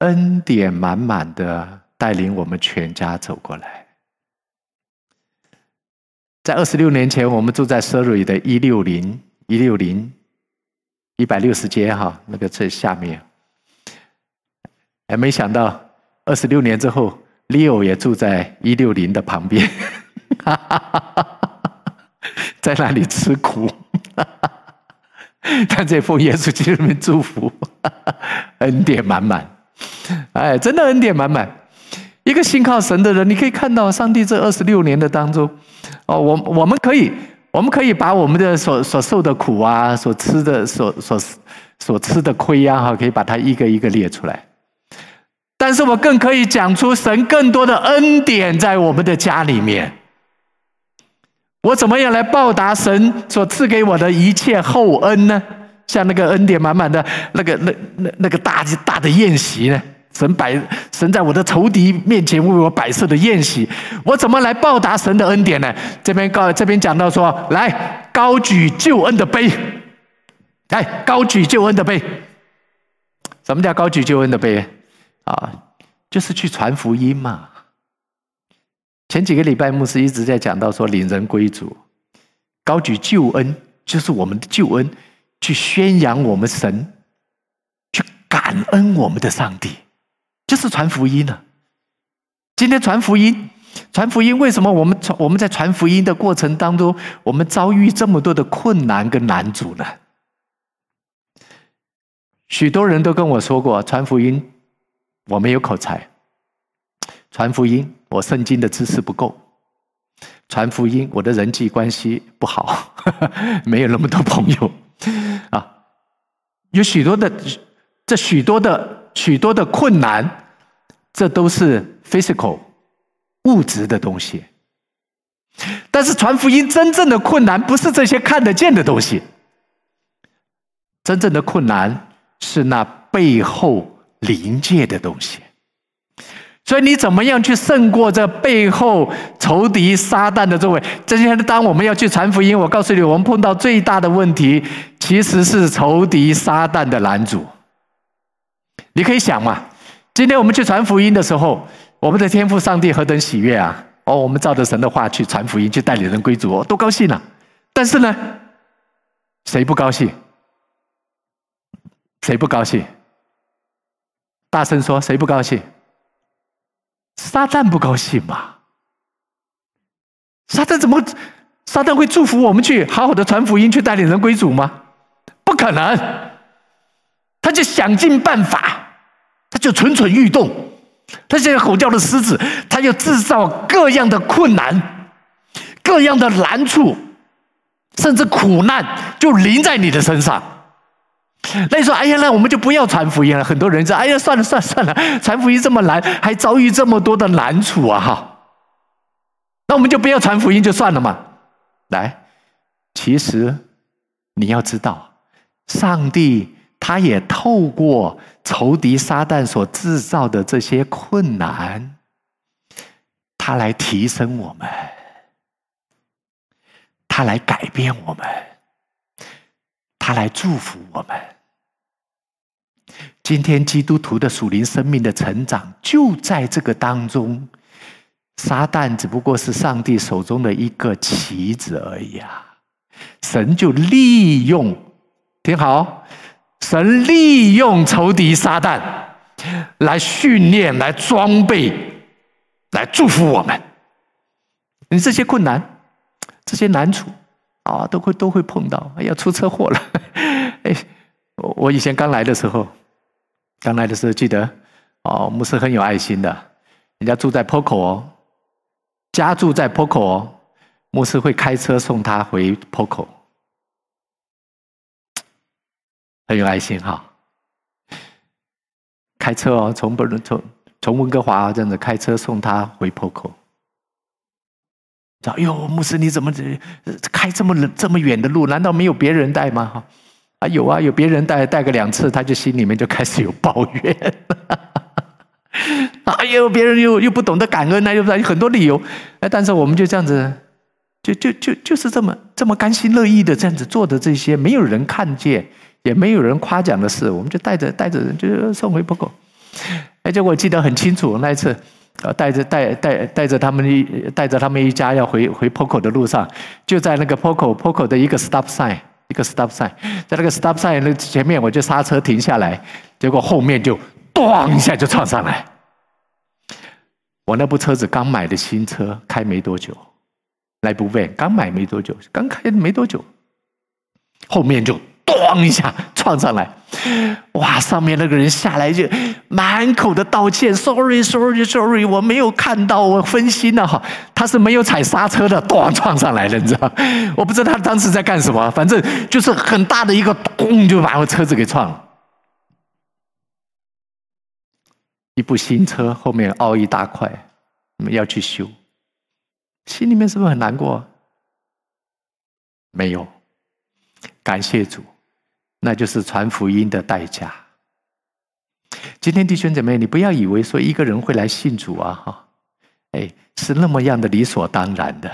恩典满满的带领我们全家走过来。在二十六年前，我们住在 Surrey 的一六零一六零一百六十街哈，那个最下面，还没想到。二十六年之后，Leo 也住在一六零的旁边，在那里吃苦，但这奉耶稣基督里面祝福，恩典满满，哎，真的恩典满满。一个信靠神的人，你可以看到上帝这二十六年的当中，哦，我我们可以，我们可以把我们的所所受的苦啊，所吃的所所所吃的亏呀，哈，可以把它一个一个列出来。但是我更可以讲出神更多的恩典在我们的家里面。我怎么样来报答神所赐给我的一切厚恩呢？像那个恩典满满的那个那那那个大大的宴席呢？神摆神在我的仇敌面前为我摆设的宴席，我怎么来报答神的恩典呢？这边告这边讲到说，来高举救恩的杯，来高举救恩的杯。什么叫高举救恩的杯？啊，就是去传福音嘛。前几个礼拜，牧师一直在讲到说，领人归主，高举救恩，就是我们的救恩，去宣扬我们神，去感恩我们的上帝，就是传福音呢。今天传福音，传福音，为什么我们传我们在传福音的过程当中，我们遭遇这么多的困难跟难阻呢？许多人都跟我说过，传福音。我没有口才，传福音，我圣经的知识不够，传福音，我的人际关系不好，没有那么多朋友啊，有许多的这许多的许多的困难，这都是 physical 物质的东西。但是传福音真正的困难不是这些看得见的东西，真正的困难是那背后。临界的东西，所以你怎么样去胜过这背后仇敌撒旦的作为？这些当我们要去传福音，我告诉你，我们碰到最大的问题其实是仇敌撒旦的拦阻。你可以想嘛，今天我们去传福音的时候，我们的天父上帝何等喜悦啊！哦，我们照着神的话去传福音，去带领人归主，哦，多高兴啊！但是呢，谁不高兴？谁不高兴？大声说：“谁不高兴？撒旦不高兴嘛？撒旦怎么？撒旦会祝福我们去好好的传福音，去带领人归主吗？不可能！他就想尽办法，他就蠢蠢欲动，他现在吼叫的狮子，他要制造各样的困难、各样的难处，甚至苦难，就临在你的身上。”那你说，哎呀，那我们就不要传福音了。很多人说，哎呀，算了算了算了，传福音这么难，还遭遇这么多的难处啊！哈，那我们就不要传福音就算了嘛。来，其实你要知道，上帝他也透过仇敌撒旦所制造的这些困难，他来提升我们，他来改变我们。他来祝福我们。今天基督徒的属灵生命的成长就在这个当中。撒旦只不过是上帝手中的一个棋子而已啊！神就利用，听好，神利用仇敌撒旦来训练、来装备、来祝福我们。你这些困难、这些难处啊，都会都会碰到。哎呀，出车祸了！哎，我以前刚来的时候，刚来的时候记得哦，牧师很有爱心的，人家住在 POCO 哦。家住在 POCO，牧师会开车送他回 POCO，很有爱心哈。开车哦，从不从从温哥华这样子开车送他回 POCO。哎呦，牧师你怎么开这么这么远的路？难道没有别人带吗？哈啊有啊，有别人带带个两次，他就心里面就开始有抱怨。哎呦，别人又又不懂得感恩，那又有很多理由。哎，但是我们就这样子，就就就就是这么这么甘心乐意的这样子做的这些，没有人看见，也没有人夸奖的事，我们就带着带着人就送回 POCO。哎，结果我记得很清楚，那一次，呃，带着带带带着他们一带着他们一家要回回 POCO 的路上，就在那个 POCO POCO 的一个 stop sign，一个 stop sign，在那个 stop sign 那前面，我就刹车停下来，结果后面就。咣一下就撞上来！我那部车子刚买的新车，开没多久，来不备刚买没多久，刚开没多久，后面就咣一下撞上来，哇！上面那个人下来就满口的道歉，sorry，sorry，sorry，我没有看到，我分心了哈。他是没有踩刹车的，咣撞上来了，你知道？我不知道他当时在干什么，反正就是很大的一个咚，就把我车子给撞了。一部新车后面凹一大块，你们要去修，心里面是不是很难过？没有，感谢主，那就是传福音的代价。今天弟兄姐妹，你不要以为说一个人会来信主啊，哈，哎，是那么样的理所当然的。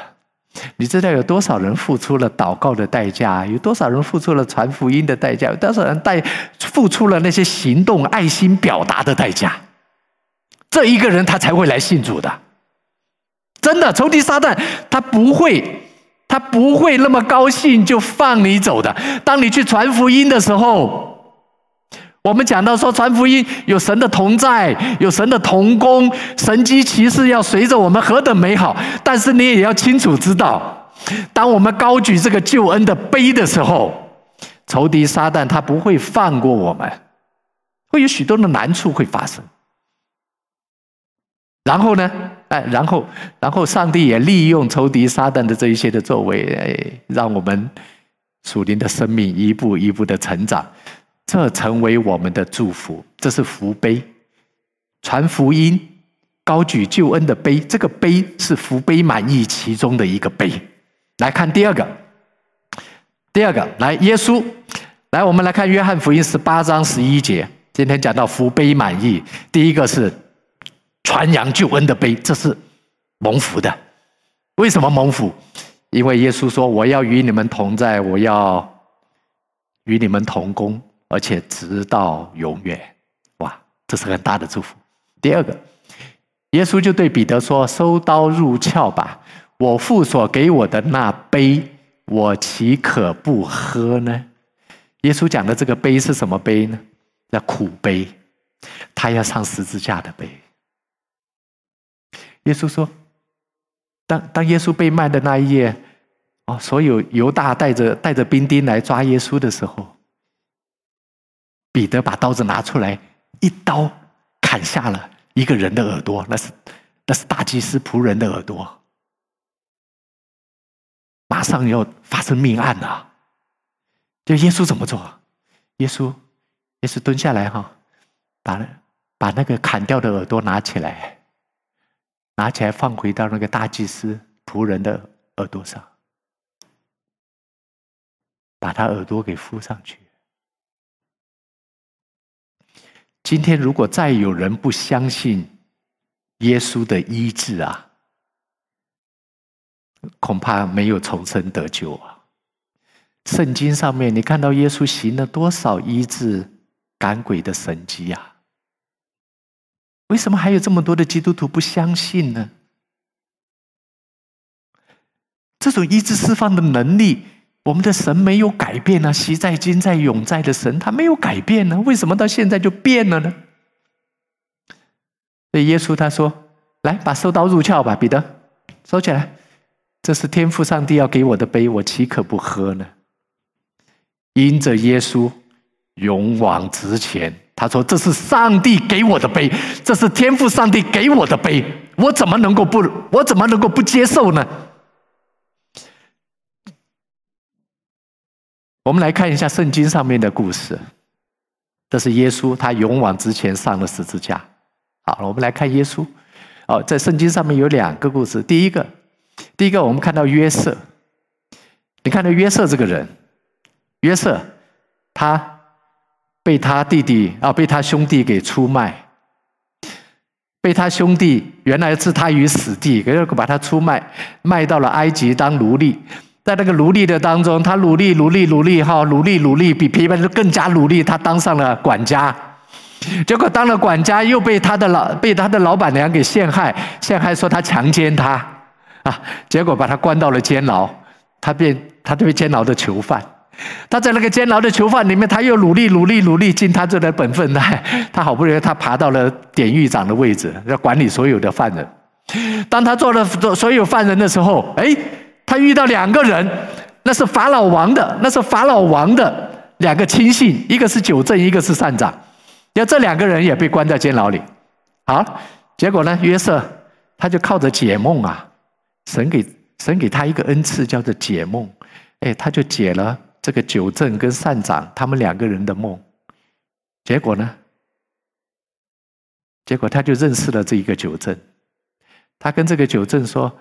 你知道有多少人付出了祷告的代价？有多少人付出了传福音的代价？有多少人代付出了那些行动、爱心表达的代价？这一个人他才会来信主的，真的，仇敌撒旦他不会，他不会那么高兴就放你走的。当你去传福音的时候，我们讲到说传福音有神的同在，有神的同工，神迹奇事要随着我们何等美好。但是你也要清楚知道，当我们高举这个救恩的杯的时候，仇敌撒旦他不会放过我们，会有许多的难处会发生。然后呢？哎，然后，然后，上帝也利用仇敌撒旦的这一些的作为，哎，让我们属灵的生命一步一步的成长，这成为我们的祝福。这是福杯，传福音、高举救恩的杯。这个杯是福杯满溢其中的一个杯。来看第二个，第二个，来耶稣，来，我们来看约翰福音十八章十一节。今天讲到福杯满溢，第一个是。传扬救恩的杯，这是蒙福的。为什么蒙福？因为耶稣说：“我要与你们同在，我要与你们同工，而且直到永远。”哇，这是很大的祝福。第二个，耶稣就对彼得说：“收刀入鞘吧！我父所给我的那杯，我岂可不喝呢？”耶稣讲的这个杯是什么杯呢？叫苦杯，他要上十字架的杯。耶稣说：“当当耶稣被卖的那一夜，哦，所有犹大带着带着兵丁来抓耶稣的时候，彼得把刀子拿出来，一刀砍下了一个人的耳朵，那是那是大祭司仆人的耳朵，马上要发生命案了。就耶稣怎么做？耶稣耶稣蹲下来哈，把把那个砍掉的耳朵拿起来。”拿起来放回到那个大祭司仆人的耳朵上，把他耳朵给敷上去。今天如果再有人不相信耶稣的医治啊，恐怕没有重生得救啊！圣经上面，你看到耶稣行了多少医治赶鬼的神迹呀？为什么还有这么多的基督徒不相信呢？这种医治释放的能力，我们的神没有改变啊！昔在、今在、永在的神，他没有改变呢。为什么到现在就变了呢？所以耶稣他说：“来，把收刀入鞘吧，彼得，收起来。这是天父上帝要给我的杯，我岂可不喝呢？”因着耶稣勇往直前，他说：“这是上帝给我的杯，这是天父上帝给我的杯，我怎么能够不？我怎么能够不接受呢？”我们来看一下圣经上面的故事，这是耶稣他勇往直前上了十字架。好，我们来看耶稣。哦，在圣经上面有两个故事。第一个，第一个我们看到约瑟，你看到约瑟这个人。约瑟，他被他弟弟啊，被他兄弟给出卖，被他兄弟原来置他于死地，可是把他出卖，卖到了埃及当奴隶。在那个奴隶的当中，他努力努力努力哈，努力努力，比别人更加努力。他当上了管家，结果当了管家，又被他的老被他的老板娘给陷害，陷害说他强奸他啊，结果把他关到了监牢，他变他对监牢的囚犯。他在那个监牢的囚犯里面，他又努力努力努力尽他这的本分，呢 他好不容易他爬到了典狱长的位置，要管理所有的犯人。当他做了所有犯人的时候，哎，他遇到两个人，那是法老王的，那是法老王的两个亲信，一个是酒政，一个是善长。要这两个人也被关在监牢里。好，结果呢，约瑟他就靠着解梦啊，神给神给他一个恩赐，叫做解梦，哎，他就解了。这个酒政跟善长他们两个人的梦，结果呢？结果他就认识了这一个酒政，他跟这个酒政说：“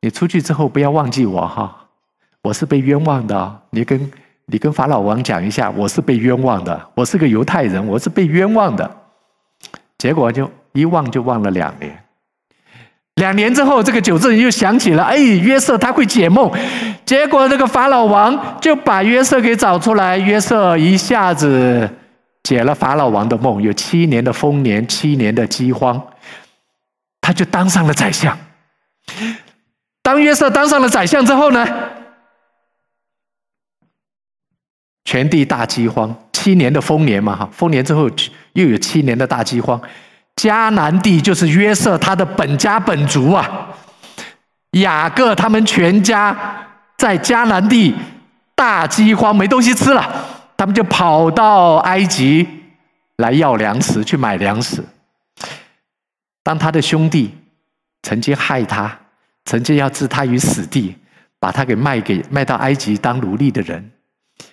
你出去之后不要忘记我哈，我是被冤枉的。你跟你跟法老王讲一下，我是被冤枉的，我是个犹太人，我是被冤枉的。”结果就一忘就忘了两年。两年之后，这个酒政又想起了，哎，约瑟他会解梦，结果这个法老王就把约瑟给找出来，约瑟一下子解了法老王的梦，有七年的丰年，七年的饥荒，他就当上了宰相。当约瑟当上了宰相之后呢，全地大饥荒，七年的丰年嘛，哈，丰年之后又有七年的大饥荒。迦南地就是约瑟他的本家本族啊，雅各他们全家在迦南地大饥荒，没东西吃了，他们就跑到埃及来要粮食，去买粮食。当他的兄弟曾经害他，曾经要置他于死地，把他给卖给卖到埃及当奴隶的人，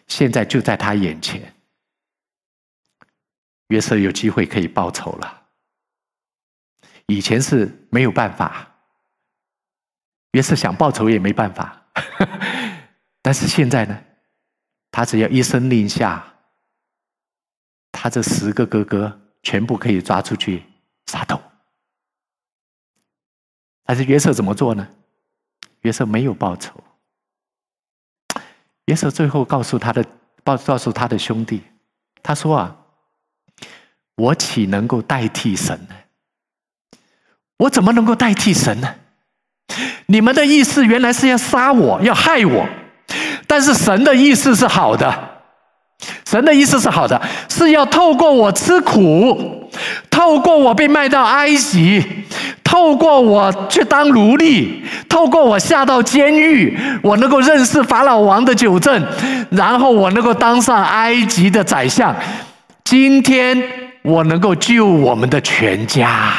现在就在他眼前，约瑟有机会可以报仇了。以前是没有办法，约瑟想报仇也没办法，但是现在呢，他只要一声令下，他这十个哥哥全部可以抓出去杀头。但是约瑟怎么做呢？约瑟没有报仇。约瑟最后告诉他的报告诉他的兄弟，他说啊，我岂能够代替神呢？我怎么能够代替神呢？你们的意思原来是要杀我，要害我，但是神的意思是好的，神的意思是好的，是要透过我吃苦，透过我被卖到埃及，透过我去当奴隶，透过我下到监狱，我能够认识法老王的酒政，然后我能够当上埃及的宰相。今天我能够救我们的全家。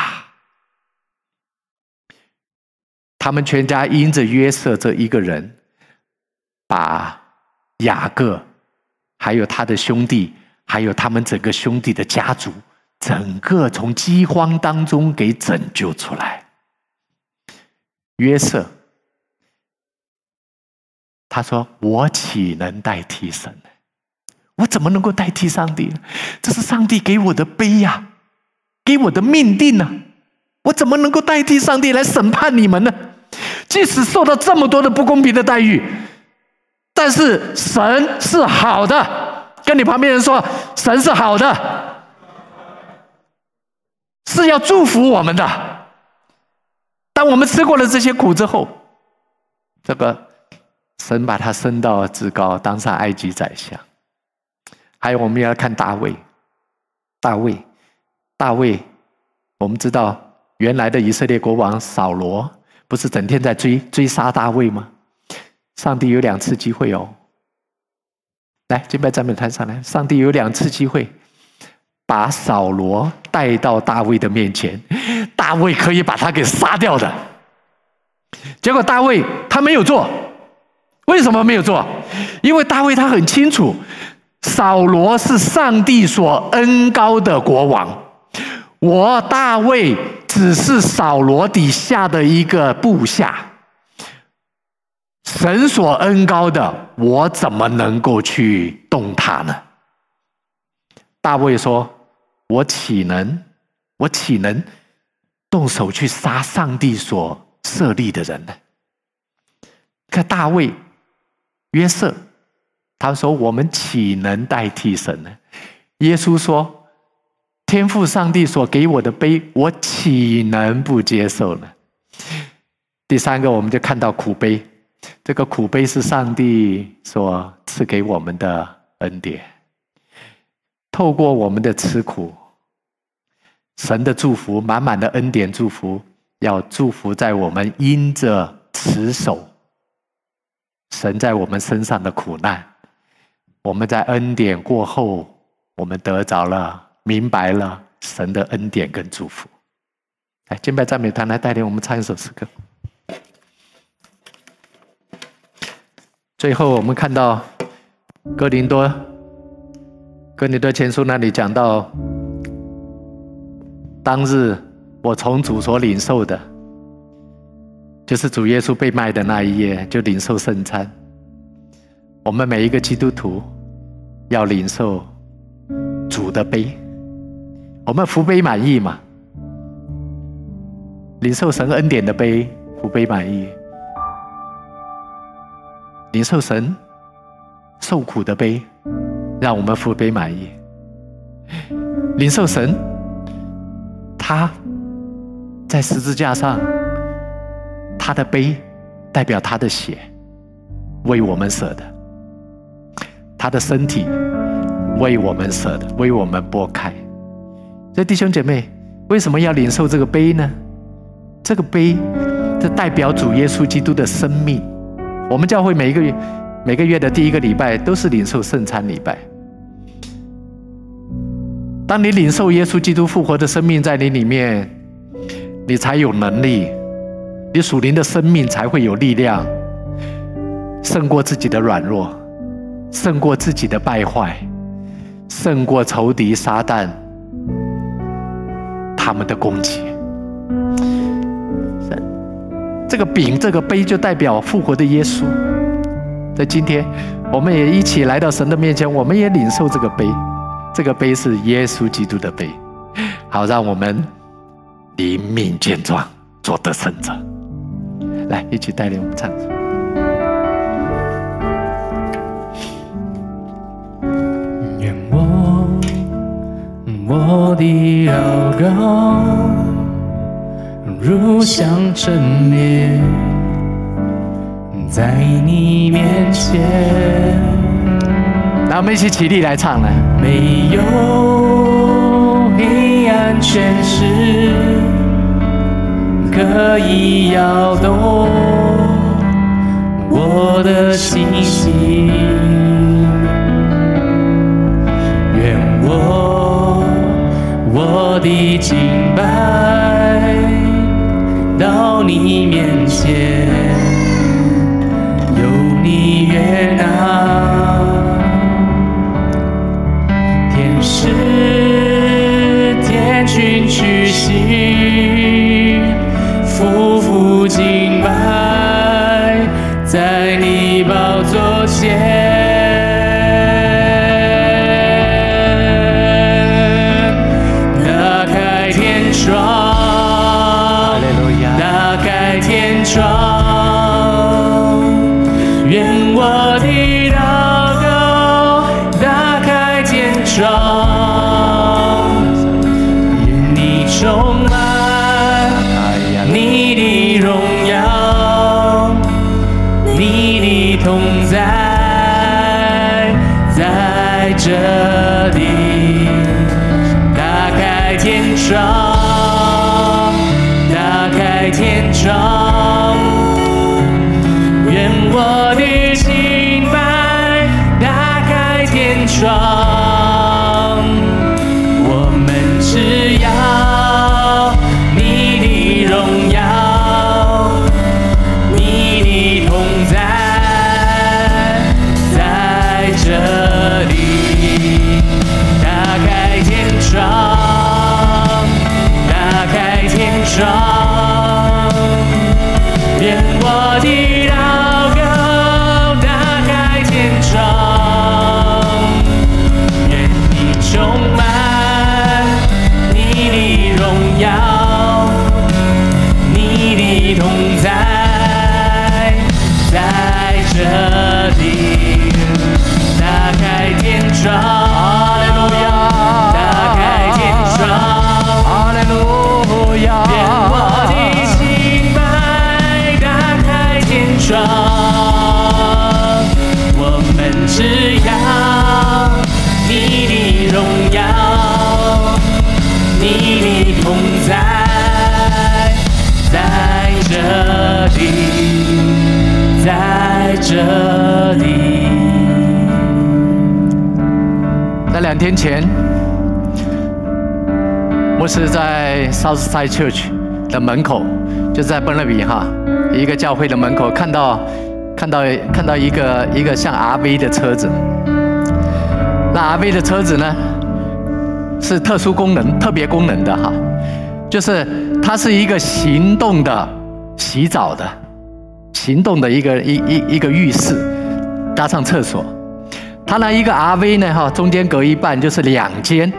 他们全家因着约瑟这一个人，把雅各，还有他的兄弟，还有他们整个兄弟的家族，整个从饥荒当中给拯救出来。约瑟，他说：“我岂能代替神呢？我怎么能够代替上帝呢？这是上帝给我的杯呀，给我的命定呢。我怎么能够代替上帝来审判你们呢？”即使受到这么多的不公平的待遇，但是神是好的，跟你旁边人说，神是好的，是要祝福我们的。当我们吃过了这些苦之后，这个神把他升到至高，当上埃及宰相。还有，我们要看大卫，大卫，大卫，我们知道原来的以色列国王扫罗不是整天在追追杀大卫吗？上帝有两次机会哦，来，敬拜赞美团上来。上帝有两次机会，把扫罗带到大卫的面前，大卫可以把他给杀掉的。结果大卫他没有做，为什么没有做？因为大卫他很清楚，扫罗是上帝所恩膏的国王，我大卫只是扫罗底下的一个部下。神所恩高的，我怎么能够去动他呢？大卫说：“我岂能，我岂能动手去杀上帝所设立的人呢？”看大卫、约瑟，他说：“我们岂能代替神呢？”耶稣说：“天赋上帝所给我的杯，我岂能不接受呢？”第三个，我们就看到苦杯。这个苦杯是上帝所赐给我们的恩典，透过我们的吃苦，神的祝福，满满的恩典祝福，要祝福在我们因着持守神在我们身上的苦难，我们在恩典过后，我们得着了，明白了神的恩典跟祝福。来，敬拜赞美团来带领我们唱一首诗歌。最后，我们看到哥林多，哥林多前书那里讲到，当日我从主所领受的，就是主耶稣被卖的那一夜，就领受圣餐。我们每一个基督徒要领受主的杯，我们福杯满溢嘛，领受神恩典的杯，福杯满溢。领受神受苦的杯，让我们福杯满溢；领受神，他在十字架上，他的杯代表他的血，为我们舍的；他的身体为我们舍的，为我们擘开。所以弟兄姐妹，为什么要领受这个杯呢？这个杯，这代表主耶稣基督的生命。我们教会每一个月，每个月的第一个礼拜都是领受圣餐礼拜。当你领受耶稣基督复活的生命在你里面，你才有能力，你属灵的生命才会有力量，胜过自己的软弱，胜过自己的败坏，胜过仇敌撒旦他们的攻击。这个饼、这个杯就代表复活的耶稣。在今天，我们也一起来到神的面前，我们也领受这个杯。这个杯是耶稣基督的杯，好让我们灵命健壮，做得胜者。来，一起带领我们唱。祷告。如香陈列在你面前，那我们一起起立来唱来。没有黑暗权势可以摇动我的心情，我的敬拜。到你面前，有你悦纳，just 天前，我是在 Southside Church 的门口，就在 Burnaby 哈一个教会的门口，看到看到看到一个一个像 RV 的车子。那 RV 的车子呢，是特殊功能、特别功能的哈，就是它是一个行动的洗澡的，行动的一个一一一个浴室，搭上厕所。他那一个 RV 呢，哈，中间隔一半就是两间，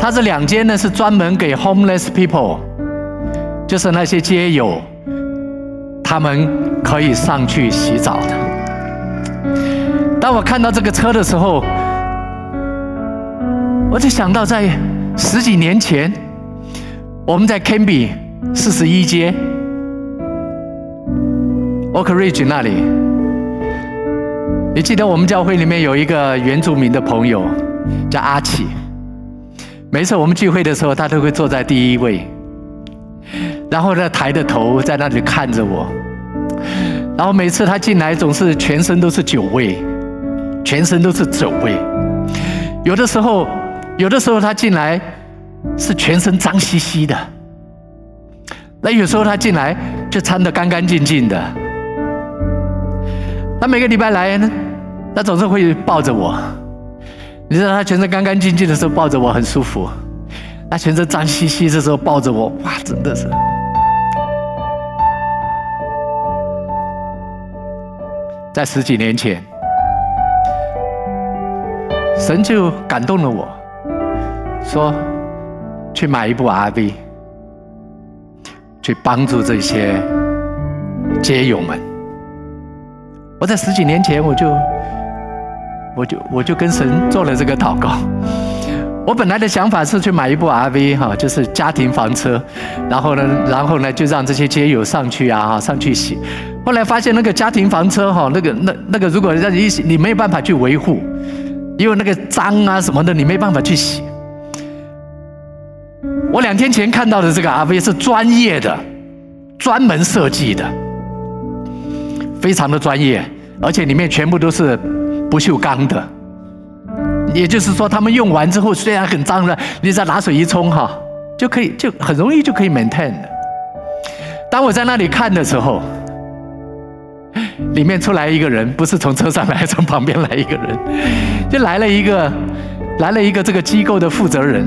他这两间呢是专门给 homeless people，就是那些街友，他们可以上去洗澡的。当我看到这个车的时候，我就想到在十几年前，我们在 Canby 四十一街 Oak Ridge 那里。你记得我们教会里面有一个原住民的朋友，叫阿启。每次我们聚会的时候，他都会坐在第一位，然后呢，抬着头在那里看着我。然后每次他进来，总是全身都是酒味，全身都是酒味。有的时候，有的时候他进来是全身脏兮兮的。那有时候他进来就穿得干干净净的。他每个礼拜来呢，他总是会抱着我。你知道他全身干干净净的时候抱着我很舒服，他全身脏兮兮的时候抱着我，哇，真的是。在十几年前，神就感动了我，说去买一部 RV，去帮助这些街友们。我在十几年前，我就，我就，我就跟神做了这个祷告。我本来的想法是去买一部 RV 哈，就是家庭房车，然后呢，然后呢，就让这些街友上去啊，哈，上去洗。后来发现那个家庭房车哈，那个那那个如果让你洗，你没有办法去维护，因为那个脏啊什么的，你没办法去洗。我两天前看到的这个 RV 是专业的，专门设计的。非常的专业，而且里面全部都是不锈钢的，也就是说，他们用完之后虽然很脏了，你再拿水一冲哈，就可以就很容易就可以 maintain 的。当我在那里看的时候，里面出来一个人，不是从车上来，从旁边来一个人，就来了一个来了一个这个机构的负责人，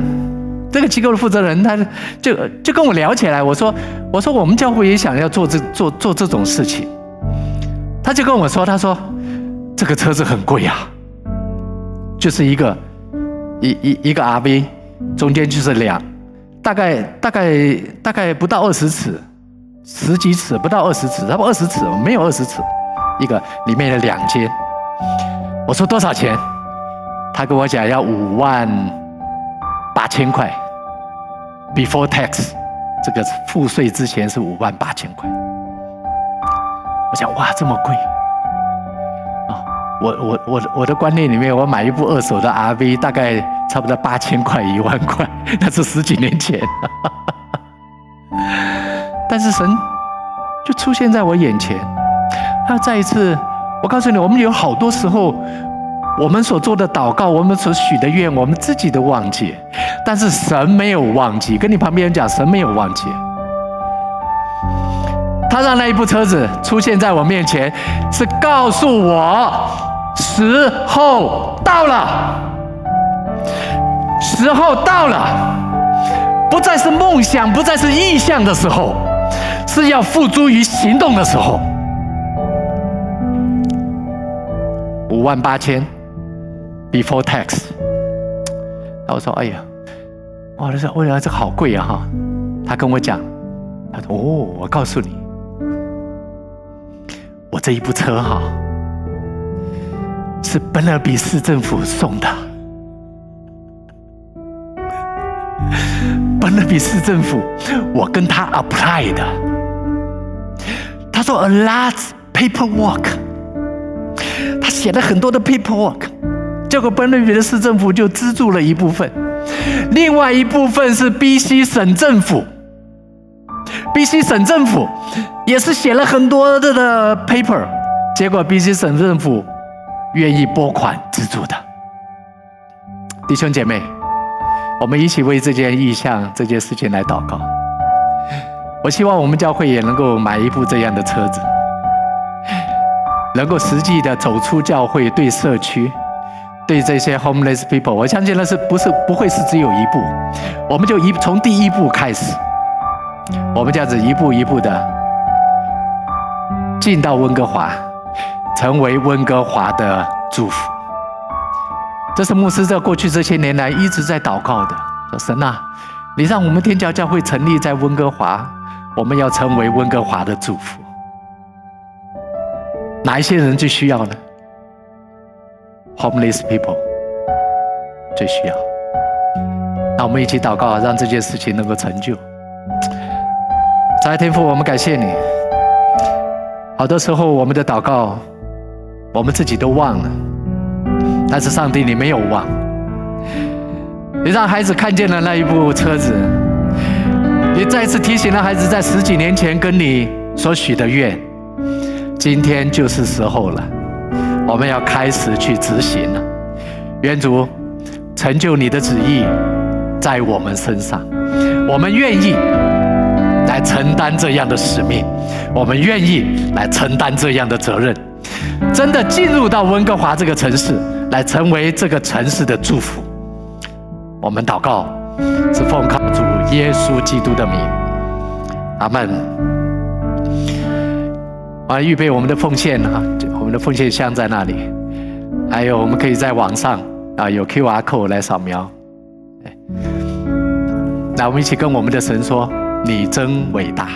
这个机构的负责人，他就就跟我聊起来，我说我说我们教会也想要做这做做这种事情。他就跟我说：“他说，这个车子很贵呀，就是一个一一一个 RV，中间就是两，大概大概大概不到二十尺，十几尺不到二十尺，差不多二十尺，没有二十尺，一个里面的两间。我说多少钱？他跟我讲要五万八千块，before tax，这个付税之前是五万八千块。”我想哇，这么贵！我我我我的观念里面，我买一部二手的 RV 大概差不多八千块一万块，那是十几年前。但是神就出现在我眼前，他再一次，我告诉你，我们有好多时候，我们所做的祷告，我们所许的愿，我们自己都忘记，但是神没有忘记。跟你旁边人讲，神没有忘记。他让那一部车子出现在我面前，是告诉我。时候到了，时候到了，不再是梦想，不再是意向的时候，是要付诸于行动的时候。五万八千，before tax。然后我说：“哎呀，哇，这是为了这个好贵啊！”哈，他跟我讲，他说：“哦，我告诉你，我这一部车哈。”是本尔比市政府送的。本尔比市政府，我跟他 apply 的。他说 a lot paperwork，他写了很多的 paperwork，结果本尔比的市政府就资助了一部分，另外一部分是 BC 省政府，BC 省政府也是写了很多的的 paper，结果 BC 省政府。愿意拨款资助的弟兄姐妹，我们一起为这件意向、这件事情来祷告。我希望我们教会也能够买一部这样的车子，能够实际的走出教会，对社区、对这些 homeless people，我相信那是不是不会是只有一步，我们就一从第一步开始，我们这样子一步一步的进到温哥华。成为温哥华的祝福，这是牧师在过去这些年来一直在祷告的。说神啊，你让我们天桥教会成立在温哥华，我们要成为温哥华的祝福。哪一些人最需要呢？Homeless people 最需要。那我们一起祷告，让这件事情能够成就。在天父，我们感谢你。好多时候，我们的祷告。我们自己都忘了，但是上帝，你没有忘。你让孩子看见了那一部车子，你再次提醒了孩子，在十几年前跟你所许的愿，今天就是时候了，我们要开始去执行了。愿主成就你的旨意在我们身上，我们愿意承担这样的使命，我们愿意来承担这样的责任。真的进入到温哥华这个城市，来成为这个城市的祝福。我们祷告，是奉靠主耶稣基督的名，阿门。啊，预备我们的奉献啊，我们的奉献箱在那里。还有，我们可以在网上啊，有 QR code 来扫描。来，我们一起跟我们的神说：“你真伟大。”